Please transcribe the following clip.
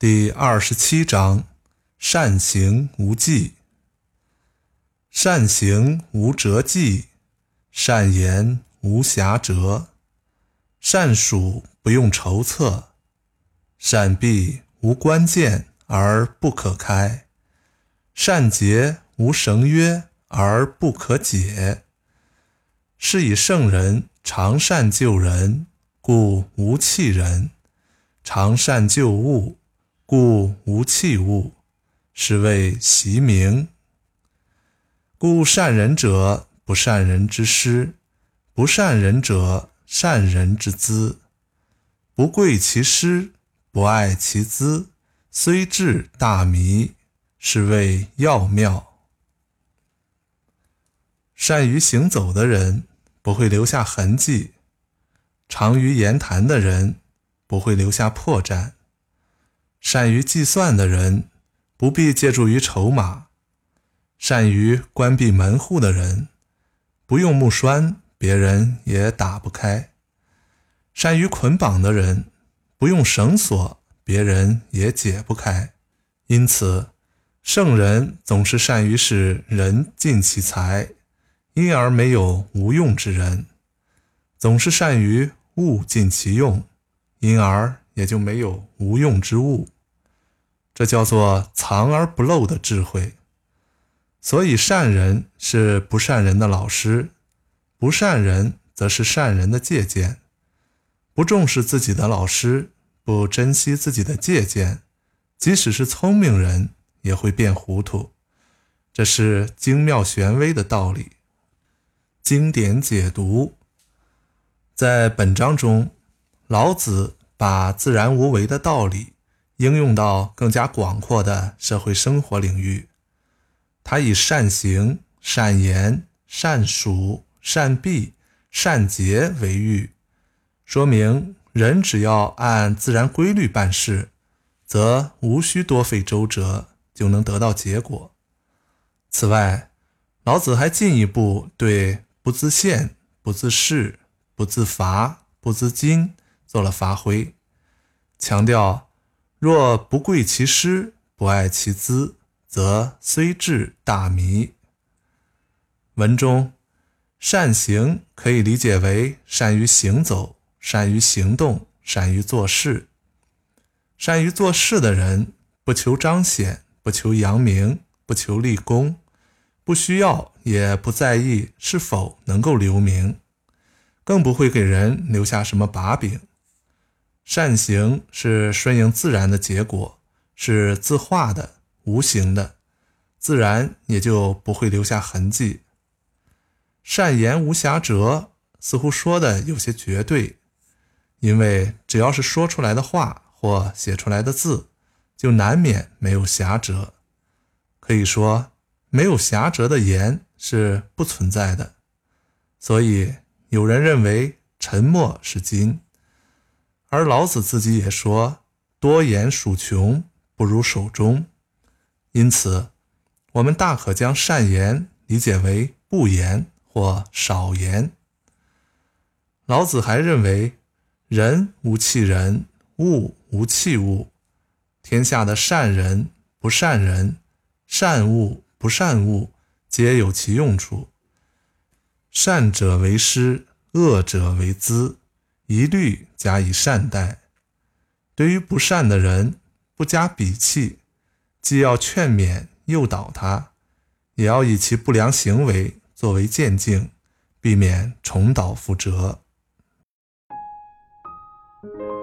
第二十七章：善行无忌，善行无辙迹，善言无瑕谪，善数不用筹策，善闭无关键。而不可开，善结无绳约而不可解。是以圣人常善救人，故无弃人；常善救物。故无弃物，是谓习名。故善人者，不善人之师；不善人者，善人之资。不贵其师，不爱其资，虽至大迷，是谓要妙。善于行走的人，不会留下痕迹；长于言谈的人，不会留下破绽。善于计算的人，不必借助于筹码；善于关闭门户的人，不用木栓，别人也打不开；善于捆绑的人，不用绳索，别人也解不开。因此，圣人总是善于使人尽其才，因而没有无用之人；总是善于物尽其用，因而也就没有无用之物。这叫做藏而不露的智慧。所以，善人是不善人的老师，不善人则是善人的借鉴。不重视自己的老师，不珍惜自己的借鉴，即使是聪明人也会变糊涂。这是精妙玄微的道理。经典解读，在本章中，老子把自然无为的道理。应用到更加广阔的社会生活领域，他以善行、善言、善数、善闭、善结为喻，说明人只要按自然规律办事，则无需多费周折就能得到结果。此外，老子还进一步对不自限、不自恃、不自伐、不自矜做了发挥，强调。若不贵其师，不爱其资，则虽智大迷。文中善行可以理解为善于行走、善于行动、善于做事。善于做事的人，不求彰显，不求扬名，不求立功，不需要也不在意是否能够留名，更不会给人留下什么把柄。善行是顺应自然的结果，是自化的、无形的，自然也就不会留下痕迹。善言无瑕谪，似乎说的有些绝对，因为只要是说出来的话或写出来的字，就难免没有瑕谪。可以说，没有瑕谪的言是不存在的。所以，有人认为沉默是金。而老子自己也说：“多言数穷，不如守中。”因此，我们大可将善言理解为不言或少言。老子还认为：“人无弃人，物无弃物。天下的善人、不善人、善物、不善物，皆有其用处。善者为师，恶者为资。”一律加以善待，对于不善的人，不加鄙弃，既要劝勉诱导他，也要以其不良行为作为鉴镜，避免重蹈覆辙。Thank you.